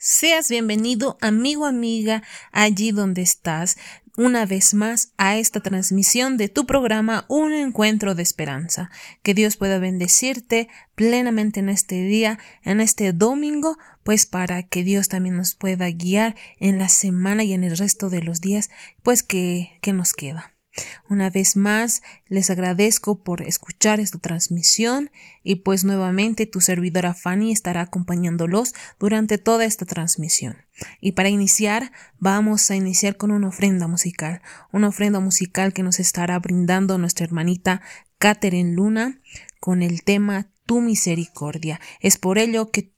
Seas bienvenido, amigo, amiga, allí donde estás, una vez más a esta transmisión de tu programa Un Encuentro de Esperanza. Que Dios pueda bendecirte plenamente en este día, en este domingo, pues para que Dios también nos pueda guiar en la semana y en el resto de los días, pues que, que nos queda. Una vez más, les agradezco por escuchar esta transmisión y pues nuevamente tu servidora Fanny estará acompañándolos durante toda esta transmisión. Y para iniciar, vamos a iniciar con una ofrenda musical, una ofrenda musical que nos estará brindando nuestra hermanita Catherine Luna con el tema Tu misericordia. Es por ello que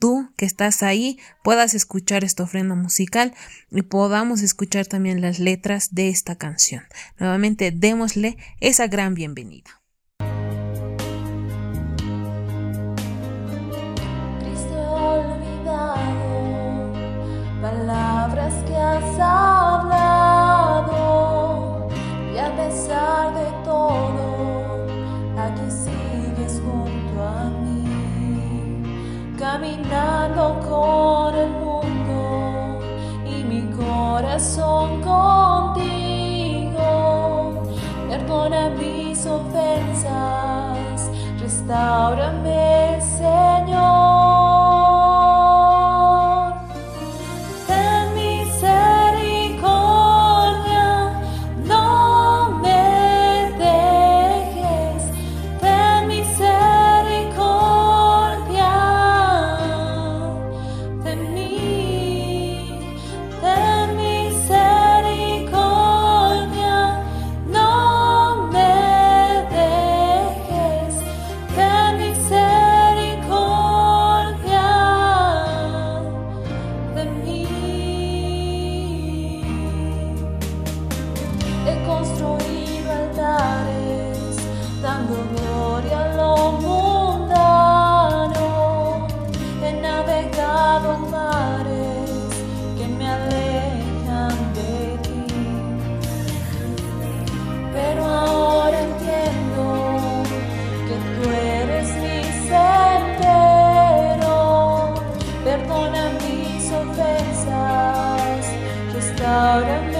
tú que estás ahí puedas escuchar esta ofrenda musical y podamos escuchar también las letras de esta canción. Nuevamente démosle esa gran bienvenida. mis ofensas. Restáurame, Señor. Perdona mis ofensas, restaurame,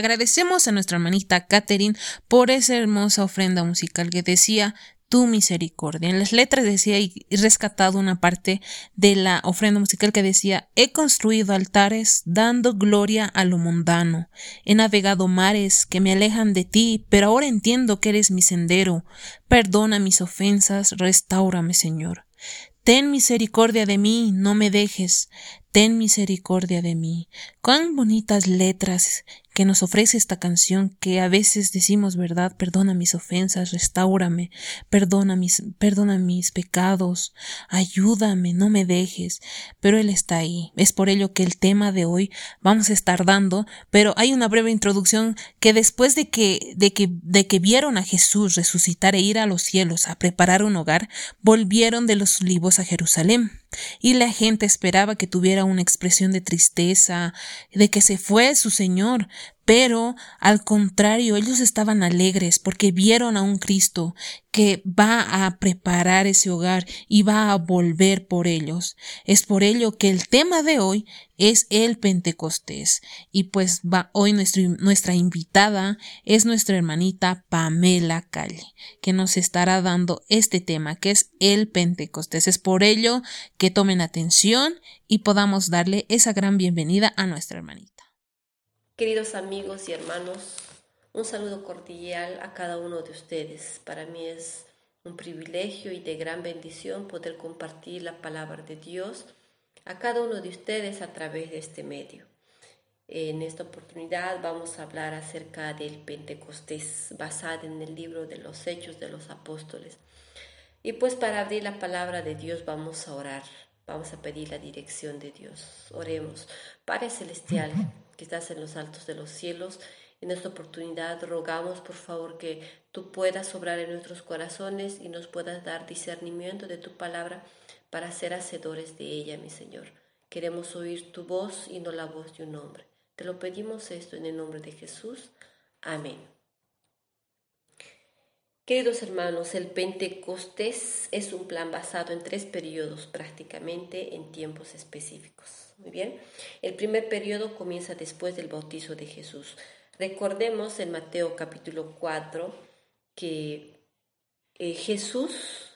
Agradecemos a nuestra hermanita Catherine por esa hermosa ofrenda musical que decía tu misericordia. En las letras decía y rescatado una parte de la ofrenda musical que decía he construido altares dando gloria a lo mundano, he navegado mares que me alejan de ti, pero ahora entiendo que eres mi sendero. Perdona mis ofensas, restaurame, Señor. Ten misericordia de mí, no me dejes ten misericordia de mí. Cuán bonitas letras que nos ofrece esta canción que a veces decimos, ¿verdad? Perdona mis ofensas, restaurame, perdona mis, perdona mis pecados, ayúdame, no me dejes, pero Él está ahí. Es por ello que el tema de hoy vamos a estar dando, pero hay una breve introducción que después de que, de que, de que vieron a Jesús resucitar e ir a los cielos a preparar un hogar, volvieron de los olivos a Jerusalén y la gente esperaba que tuviera una expresión de tristeza, de que se fue su Señor, pero al contrario, ellos estaban alegres porque vieron a un Cristo que va a preparar ese hogar y va a volver por ellos. Es por ello que el tema de hoy es el Pentecostés. Y pues va hoy nuestra invitada es nuestra hermanita Pamela Calle, que nos estará dando este tema que es el Pentecostés. Es por ello que tomen atención y podamos darle esa gran bienvenida a nuestra hermanita. Queridos amigos y hermanos, un saludo cordial a cada uno de ustedes. Para mí es un privilegio y de gran bendición poder compartir la palabra de Dios a cada uno de ustedes a través de este medio. En esta oportunidad vamos a hablar acerca del Pentecostés basado en el libro de los Hechos de los Apóstoles. Y pues para abrir la palabra de Dios vamos a orar, vamos a pedir la dirección de Dios. Oremos. Padre Celestial que estás en los altos de los cielos. En esta oportunidad rogamos, por favor, que tú puedas obrar en nuestros corazones y nos puedas dar discernimiento de tu palabra para ser hacedores de ella, mi Señor. Queremos oír tu voz y no la voz de un hombre. Te lo pedimos esto en el nombre de Jesús. Amén. Queridos hermanos, el Pentecostés es un plan basado en tres periodos, prácticamente en tiempos específicos. Muy bien. El primer periodo comienza después del bautizo de Jesús. Recordemos en Mateo capítulo 4 que eh, Jesús,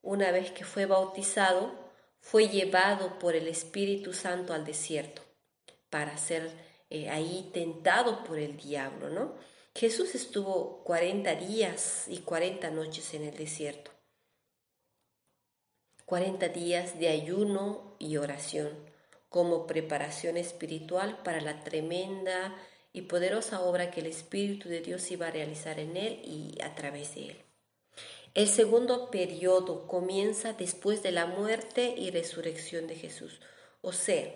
una vez que fue bautizado, fue llevado por el Espíritu Santo al desierto para ser eh, ahí tentado por el diablo, ¿no? Jesús estuvo 40 días y 40 noches en el desierto. 40 días de ayuno y oración como preparación espiritual para la tremenda y poderosa obra que el Espíritu de Dios iba a realizar en él y a través de él. El segundo periodo comienza después de la muerte y resurrección de Jesús, o sea,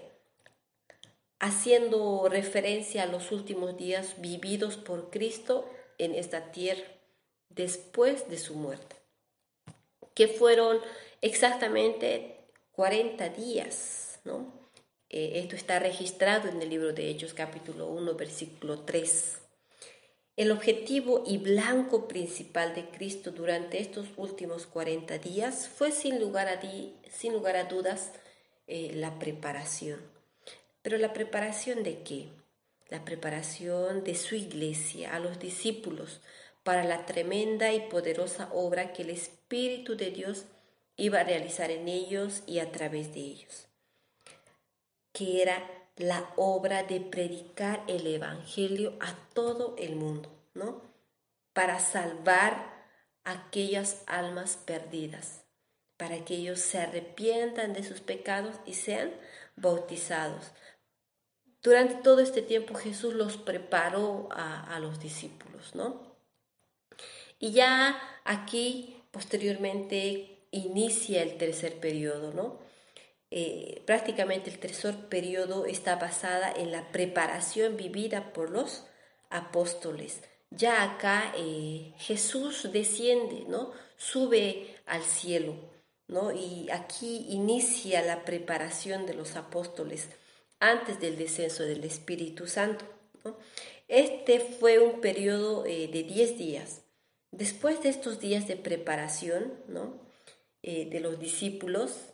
haciendo referencia a los últimos días vividos por Cristo en esta tierra después de su muerte, que fueron exactamente 40 días. Eh, esto está registrado en el libro de Hechos capítulo 1 versículo 3. El objetivo y blanco principal de Cristo durante estos últimos 40 días fue sin lugar a, sin lugar a dudas eh, la preparación. Pero la preparación de qué? La preparación de su iglesia, a los discípulos, para la tremenda y poderosa obra que el Espíritu de Dios iba a realizar en ellos y a través de ellos que era la obra de predicar el Evangelio a todo el mundo, ¿no? Para salvar aquellas almas perdidas, para que ellos se arrepientan de sus pecados y sean bautizados. Durante todo este tiempo Jesús los preparó a, los discípulos, ¿no? Y ya aquí, posteriormente, inicia el tercer periodo, ¿no? Eh, prácticamente el tercer periodo está basada en la preparación vivida por los apóstoles. Ya acá eh, Jesús desciende, ¿no? Sube al cielo, ¿no? Y aquí inicia la preparación de los apóstoles antes del descenso del Espíritu Santo. Este fue un periodo eh, de 10 días. Después de estos días de preparación, ¿no? de los discípulos,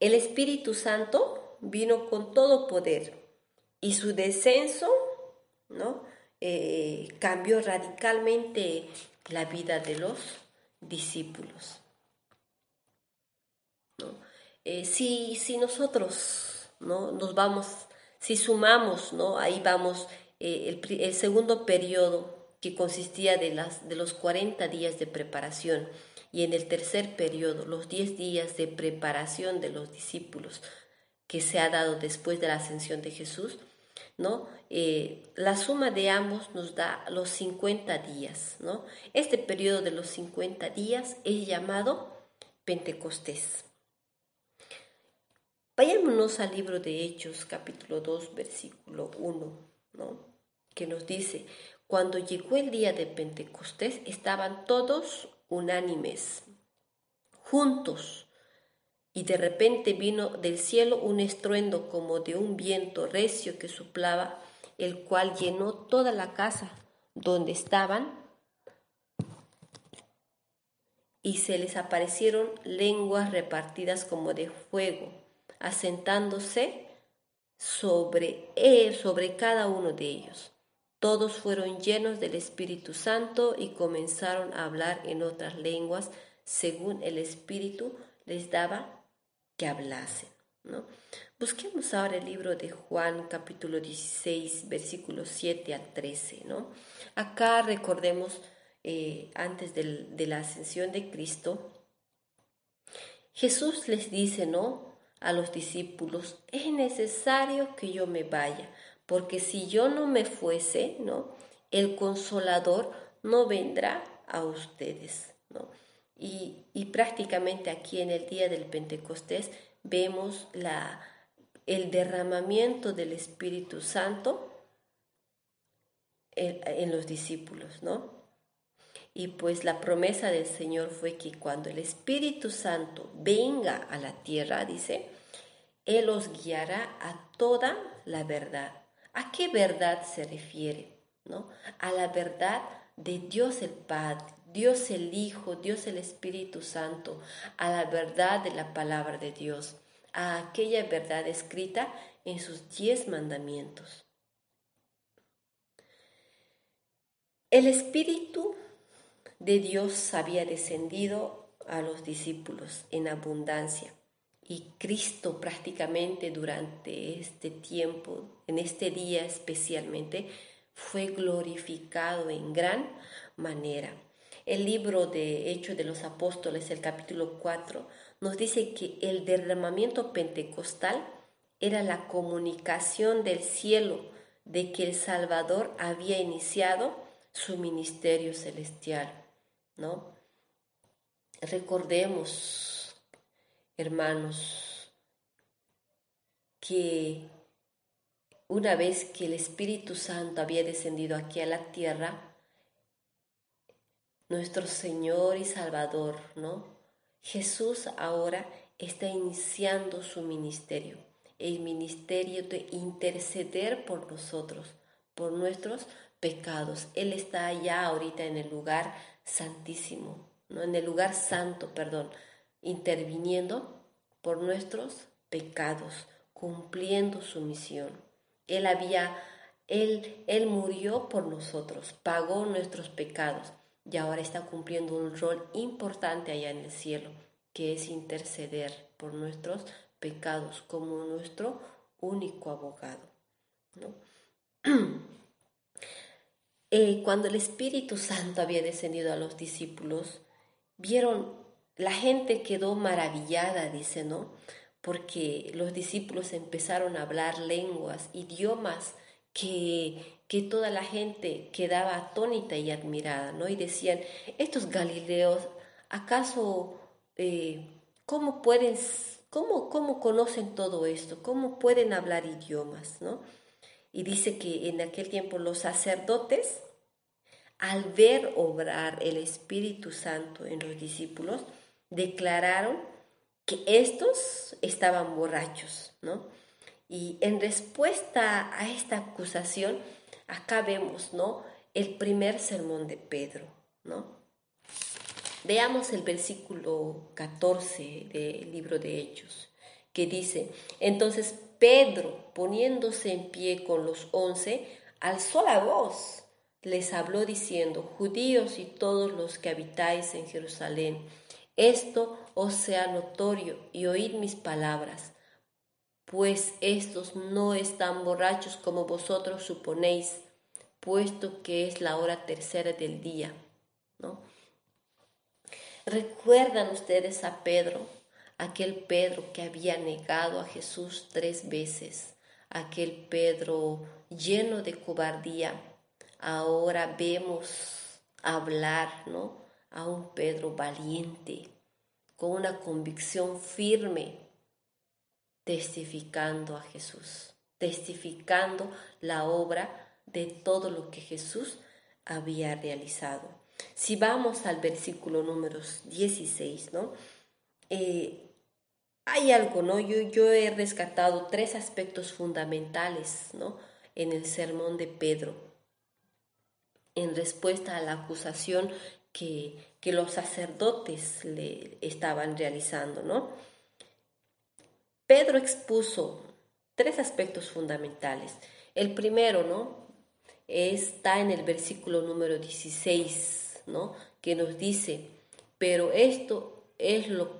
el Espíritu Santo vino con todo poder y su descenso. Eh, cambió radicalmente la vida de los discípulos. Eh, si, si, nosotros ¿no? nos vamos, si sumamos, ¿no? ahí vamos eh, el, el, segundo periodo que consistía de, las, de los 40 días de preparación, y en el tercer periodo, los diez días de preparación de los discípulos que se ha dado después de la ascensión de Jesús, ¿no? Eh, la suma de ambos nos da los 50 días, ¿no? Este periodo de los 50 días es llamado Pentecostés. Vayámonos al libro de Hechos, capítulo 2, versículo 1, ¿no? que nos dice, cuando llegó el día de Pentecostés estaban todos unánimes, juntos, y de repente vino del cielo un estruendo como de un viento recio que soplaba, el cual llenó toda la casa donde estaban, y se les aparecieron lenguas repartidas como de fuego asentándose sobre, él, sobre cada uno de ellos. Todos fueron llenos del Espíritu Santo y comenzaron a hablar en otras lenguas según el Espíritu les daba que hablasen. ¿no? Busquemos ahora el libro de Juan capítulo 16 versículos 7 al 13. ¿no? Acá recordemos eh, antes de la ascensión de Cristo, Jesús les dice, ¿no? A los discípulos, es necesario que yo me vaya, porque si yo no me fuese, ¿no? El consolador no vendrá a ustedes, ¿no? Y, y prácticamente aquí en el día del Pentecostés vemos la, el derramamiento del Espíritu Santo en, en los discípulos, ¿no? Y pues la promesa del Señor fue que cuando el Espíritu Santo venga a la tierra, dice, Él os guiará a toda la verdad. ¿A qué verdad se refiere? ¿No? A la verdad de Dios el Padre, Dios el Hijo, Dios el Espíritu Santo, a la verdad de la palabra de Dios, a aquella verdad escrita en sus diez mandamientos. El Espíritu de Dios había descendido a los discípulos en abundancia. Y Cristo prácticamente durante este tiempo, en este día especialmente, fue glorificado en gran manera. El libro de Hechos de los Apóstoles, el capítulo 4, nos dice que el derramamiento pentecostal era la comunicación del cielo de que el Salvador había iniciado su ministerio celestial. ¿No? Recordemos, hermanos, que una vez que el Espíritu Santo había descendido aquí a la tierra, nuestro Señor y Salvador, ¿no? Jesús ahora está iniciando su ministerio, el ministerio de interceder por nosotros, por nuestros pecados. Él está allá ahorita en el lugar santísimo, ¿no? en el lugar santo, perdón, interviniendo por nuestros pecados, cumpliendo su misión. Él había, él, él murió por nosotros, pagó nuestros pecados y ahora está cumpliendo un rol importante allá en el cielo, que es interceder por nuestros pecados como nuestro único abogado. ¿no? Eh, cuando el Espíritu Santo había descendido a los discípulos, vieron, la gente quedó maravillada, dice, ¿no? Porque los discípulos empezaron a hablar lenguas, idiomas que, que toda la gente quedaba atónita y admirada, ¿no? Y decían, estos galileos, ¿acaso eh, cómo pueden, cómo, cómo conocen todo esto? ¿Cómo pueden hablar idiomas, ¿no? Y dice que en aquel tiempo los sacerdotes, al ver obrar el Espíritu Santo en los discípulos, declararon que estos estaban borrachos, ¿no? Y en respuesta a esta acusación, acá vemos, ¿no? El primer sermón de Pedro, ¿no? Veamos el versículo 14 del libro de Hechos, que dice, entonces Pedro, poniéndose en pie con los once, alzó la voz, les habló diciendo, judíos y todos los que habitáis en Jerusalén, esto os sea notorio y oíd mis palabras, pues estos no están borrachos como vosotros suponéis, puesto que es la hora tercera del día. ¿no? ¿Recuerdan ustedes a Pedro? Aquel Pedro que había negado a Jesús tres veces, aquel Pedro lleno de cobardía, ahora vemos hablar, ¿no? A un Pedro valiente, con una convicción firme, testificando a Jesús, testificando la obra de todo lo que Jesús había realizado. Si vamos al versículo número 16, ¿no? Eh, hay algo, ¿no? Yo, yo he rescatado tres aspectos fundamentales, ¿no? En el sermón de Pedro, en respuesta a la acusación que, que los sacerdotes le estaban realizando, ¿no? Pedro expuso tres aspectos fundamentales. El primero, ¿no? Está en el versículo número 16, ¿no? Que nos dice, pero esto es lo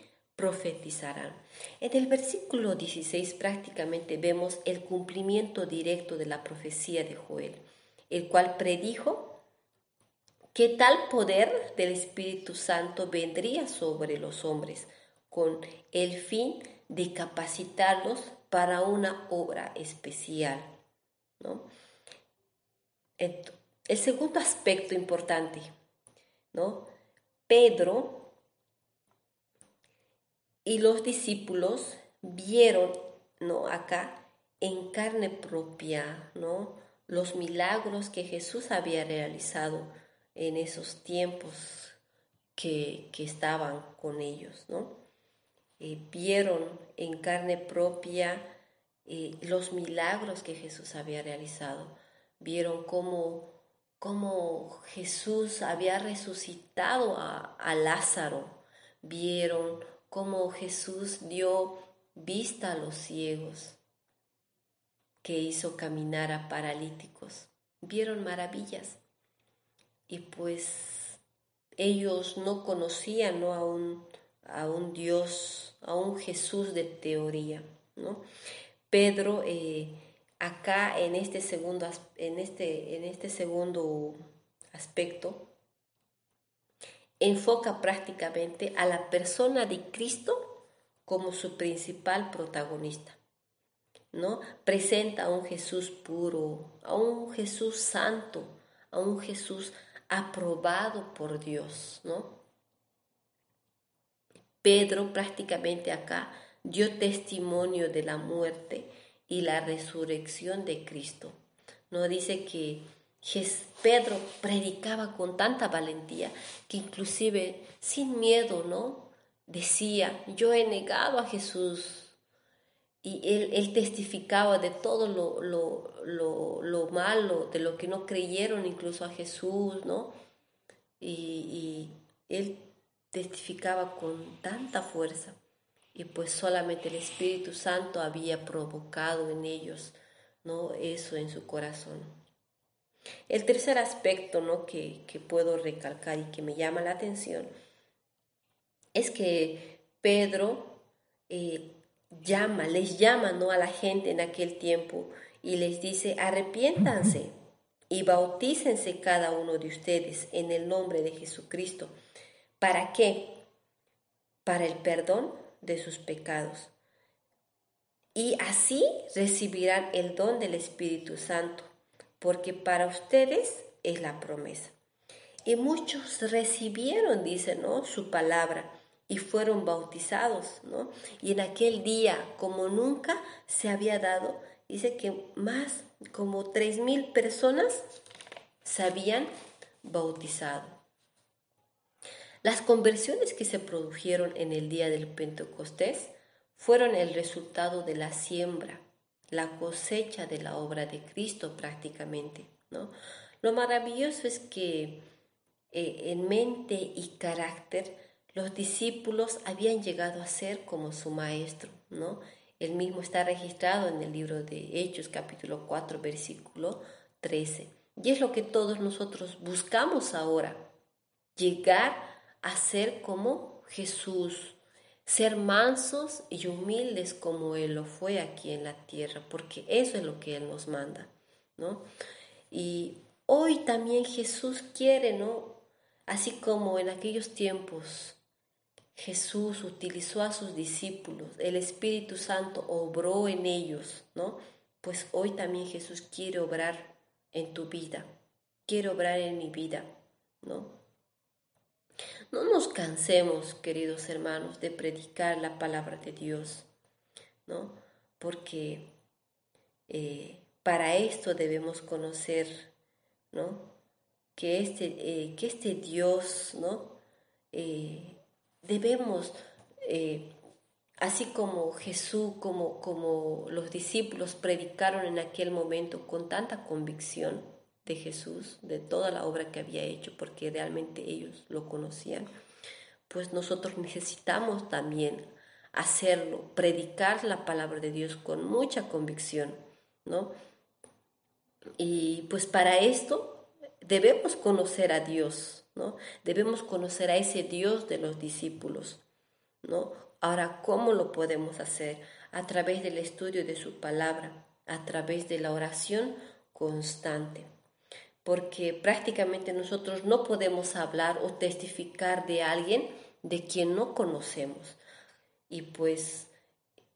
profetizarán. En el versículo 16 prácticamente vemos el cumplimiento directo de la profecía de Joel, el cual predijo que tal poder del Espíritu Santo vendría sobre los hombres con el fin de capacitarlos para una obra especial. ¿no? El segundo aspecto importante, ¿no? Pedro y los discípulos vieron, ¿no? Acá en carne propia, ¿no? Los milagros que Jesús había realizado en esos tiempos que, estaban con ellos, ¿no? Eh, vieron en carne propia eh, los milagros que Jesús había realizado. Vieron cómo, cómo Jesús había resucitado a, a Lázaro. Vieron como Jesús dio vista a los ciegos, que hizo caminar a paralíticos. Vieron maravillas. Y pues ellos no conocían a, un, a un Dios, a un Jesús de teoría. ¿no? Pedro, eh, acá en este, segundo, en, este, en este segundo aspecto, enfoca prácticamente a la persona de Cristo como su principal protagonista. ¿no? Presenta a un Jesús puro, a un Jesús santo, a un Jesús aprobado por Dios, ¿no? Pedro prácticamente acá dio testimonio de la muerte y la resurrección de Cristo. No dice que Pedro predicaba con tanta valentía que inclusive sin miedo, ¿no? Decía, yo he negado a Jesús. Y él, testificaba de todo lo, lo, lo, malo, de lo que no creyeron incluso a Jesús, ¿no? Y, y él testificaba con tanta fuerza. Y pues solamente el Espíritu Santo había provocado en ellos, ¿no? Eso en su corazón. El tercer aspecto ¿no? que, puedo recalcar y que me llama la atención es que Pedro eh, llama, les llama ¿no? a la gente en aquel tiempo y les dice, arrepiéntanse y bautícense cada uno de ustedes en el nombre de Jesucristo. ¿Para qué? Para el perdón de sus pecados. Y así recibirán el don del Espíritu Santo porque para ustedes es la promesa. Y muchos recibieron, dice, ¿no? Su palabra y fueron bautizados, ¿no? Y en aquel día, como nunca se había dado, dice que más como tres mil personas se habían bautizado. Las conversiones que se produjeron en el día del Pentecostés fueron el resultado de la siembra la cosecha de la obra de Cristo prácticamente. ¿no? Lo maravilloso es que eh, en mente y carácter los discípulos habían llegado a ser como su maestro. ¿no? El mismo está registrado en el libro de Hechos capítulo 4 versículo 13. Y es lo que todos nosotros buscamos ahora, llegar a ser como Jesús, ser mansos y humildes como Él lo fue aquí en la tierra, porque eso es lo que Él nos manda, ¿no? Y hoy también Jesús quiere, ¿no? Así como en aquellos tiempos Jesús utilizó a sus discípulos, el Espíritu Santo obró en ellos, ¿no? Pues hoy también Jesús quiere obrar en tu vida, quiere obrar en mi vida, ¿no? No nos cansemos, queridos hermanos, de predicar la palabra de Dios, ¿no? Porque eh, para esto debemos conocer, ¿no? Que este, eh, que este Dios, ¿no? Eh, debemos, así como Jesús, como, como los discípulos predicaron en aquel momento con tanta convicción, de Jesús, de toda la obra que había hecho, porque realmente ellos lo conocían, pues nosotros necesitamos también hacerlo, predicar la palabra de Dios con mucha convicción, ¿no? Y pues para esto debemos conocer a Dios, ¿no? Debemos conocer a ese Dios de los discípulos, ¿no? Ahora, ¿cómo lo podemos hacer? A través del estudio de su palabra, a través de la oración constante porque prácticamente nosotros no podemos hablar o testificar de alguien de quien no conocemos. Y pues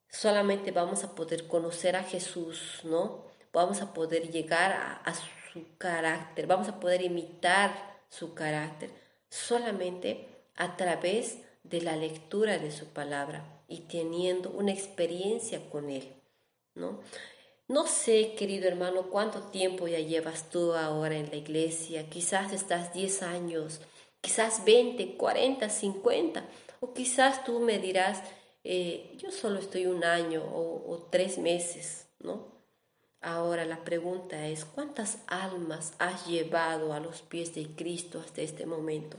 solamente vamos a poder conocer a Jesús, ¿no? Vamos a poder llegar a, su carácter, vamos a poder imitar su carácter solamente a través de la lectura de su palabra y teniendo una experiencia con él, ¿no? No sé, querido hermano, cuánto tiempo ya llevas tú ahora en la iglesia. Quizás estás 10 años, quizás 20, 40, 50. O quizás tú me dirás, eh, yo solo estoy un año o, o tres meses, ¿no? Ahora la pregunta es, ¿cuántas almas has llevado a los pies de Cristo hasta este momento?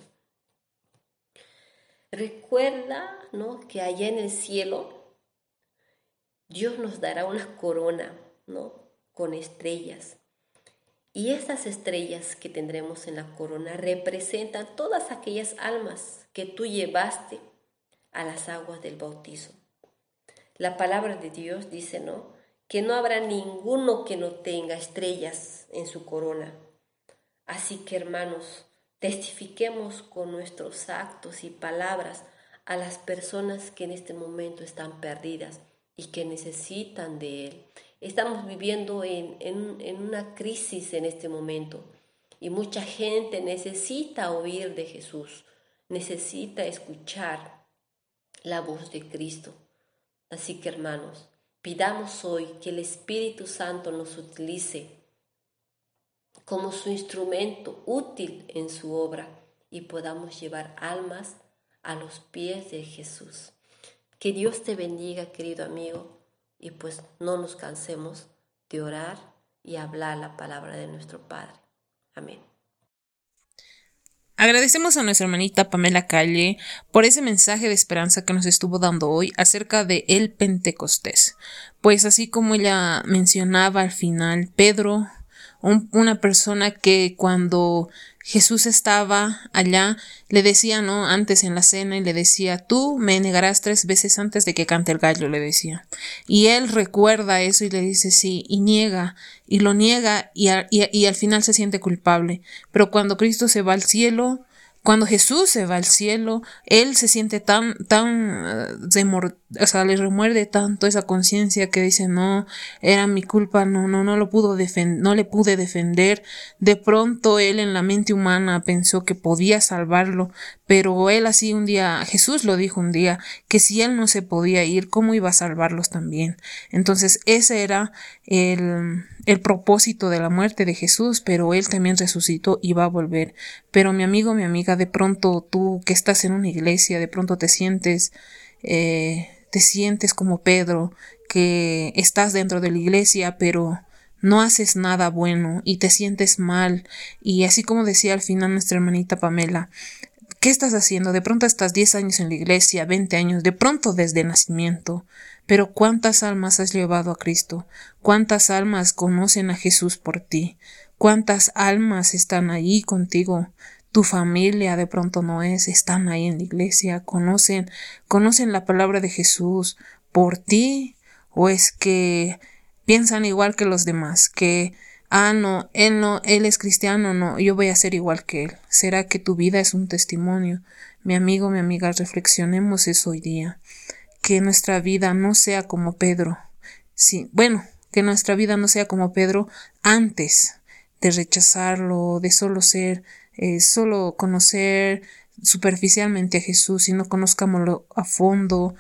Recuerda, ¿no? Que allá en el cielo Dios nos dará una corona ¿no? Con estrellas. Y estas estrellas que tendremos en la corona representan todas aquellas almas que tú llevaste a las aguas del bautizo. La palabra de Dios dice, ¿no? Que no habrá ninguno que no tenga estrellas en su corona. Así que, hermanos, testifiquemos con nuestros actos y palabras a las personas que en este momento están perdidas y que necesitan de Él Estamos viviendo en, una crisis en este momento y mucha gente necesita oír de Jesús, necesita escuchar la voz de Cristo. Así que hermanos, pidamos hoy que el Espíritu Santo nos utilice como su instrumento útil en su obra y podamos llevar almas a los pies de Jesús. Que Dios te bendiga, querido amigo y pues no nos cansemos de orar y hablar la palabra de nuestro Padre. Amén. Agradecemos a nuestra hermanita Pamela Calle por ese mensaje de esperanza que nos estuvo dando hoy acerca de el Pentecostés. Pues así como ella mencionaba al final, Pedro, una persona que cuando Jesús estaba allá, le decía, ¿no? Antes en la cena y le decía, tú me negarás tres veces antes de que cante el gallo, le decía. Y él recuerda eso y le dice sí, y niega, y lo niega y, y al final se siente culpable. Pero cuando Cristo se va al cielo, cuando Jesús se va al cielo, Él se siente tan, tan, uh, o sea, le remuerde tanto esa conciencia que dice, no, era mi culpa, no, no, no lo pudo defender, no le pude defender. De pronto Él en la mente humana pensó que podía salvarlo, pero Él así un día, Jesús lo dijo un día, que si Él no se podía ir, ¿cómo iba a salvarlos también? Entonces ese era el, el propósito de la muerte de Jesús, pero Él también resucitó y va a volver. Pero mi amigo, mi amiga, de pronto tú que estás en una iglesia, de pronto te sientes, eh, te sientes como Pedro, que estás dentro de la iglesia, pero no haces nada bueno y te sientes mal. Y así como decía al final nuestra hermanita Pamela, ¿qué estás haciendo? De pronto estás 10 años en la iglesia, 20 años, de pronto desde nacimiento. Pero ¿cuántas almas has llevado a Cristo? ¿Cuántas almas conocen a Jesús por ti? cuántas almas están ahí contigo, tu familia de pronto no es, están ahí en la iglesia, conocen, conocen la palabra de Jesús por ti, o es que piensan igual que los demás, que ah, no, él no, él es cristiano, no, yo voy a ser igual que él. ¿Será que tu vida es un testimonio? Mi amigo, mi amiga, reflexionemos eso hoy día. Que nuestra vida no sea como Pedro. Sí, bueno, que nuestra vida no sea como Pedro antes de rechazarlo, de solo ser eh, solo conocer superficialmente a Jesús, si no conozcámoslo a fondo,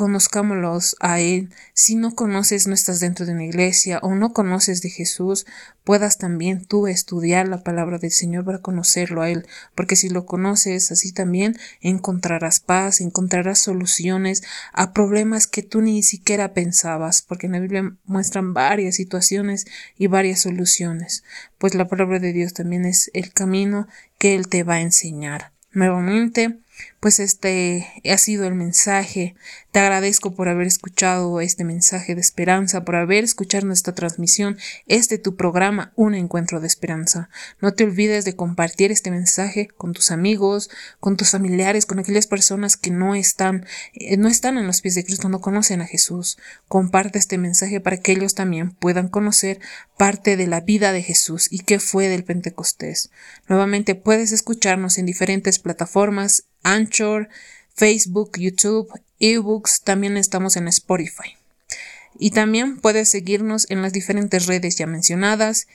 conozcámoslos a Él. Si no conoces, no estás dentro de una iglesia o no conoces de Jesús, puedas también tú estudiar la palabra del Señor para conocerlo a Él, porque si lo conoces, así también encontrarás paz, encontrarás soluciones a problemas que tú ni siquiera pensabas, porque en la Biblia muestran varias situaciones y varias soluciones, pues la palabra de Dios también es el camino que Él te va a enseñar. Nuevamente, pues este ha sido el mensaje. Te agradezco por haber escuchado este mensaje de esperanza, por haber escuchado nuestra transmisión, este tu programa, Un Encuentro de Esperanza. No te olvides de compartir este mensaje con tus amigos, con tus familiares, con aquellas personas que no están, eh, no están en los pies de Cristo, no conocen a Jesús. Comparte este mensaje para que ellos también puedan conocer parte de la vida de Jesús y qué fue del Pentecostés. Nuevamente puedes escucharnos en diferentes plataformas Anchor, Facebook, YouTube, eBooks, también estamos en Spotify. Y también puedes seguirnos en las diferentes redes ya mencionadas,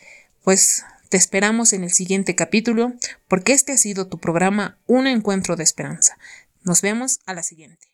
pues te esperamos en el siguiente capítulo, porque este ha sido tu programa Un Encuentro de Esperanza. Nos vemos a la siguiente.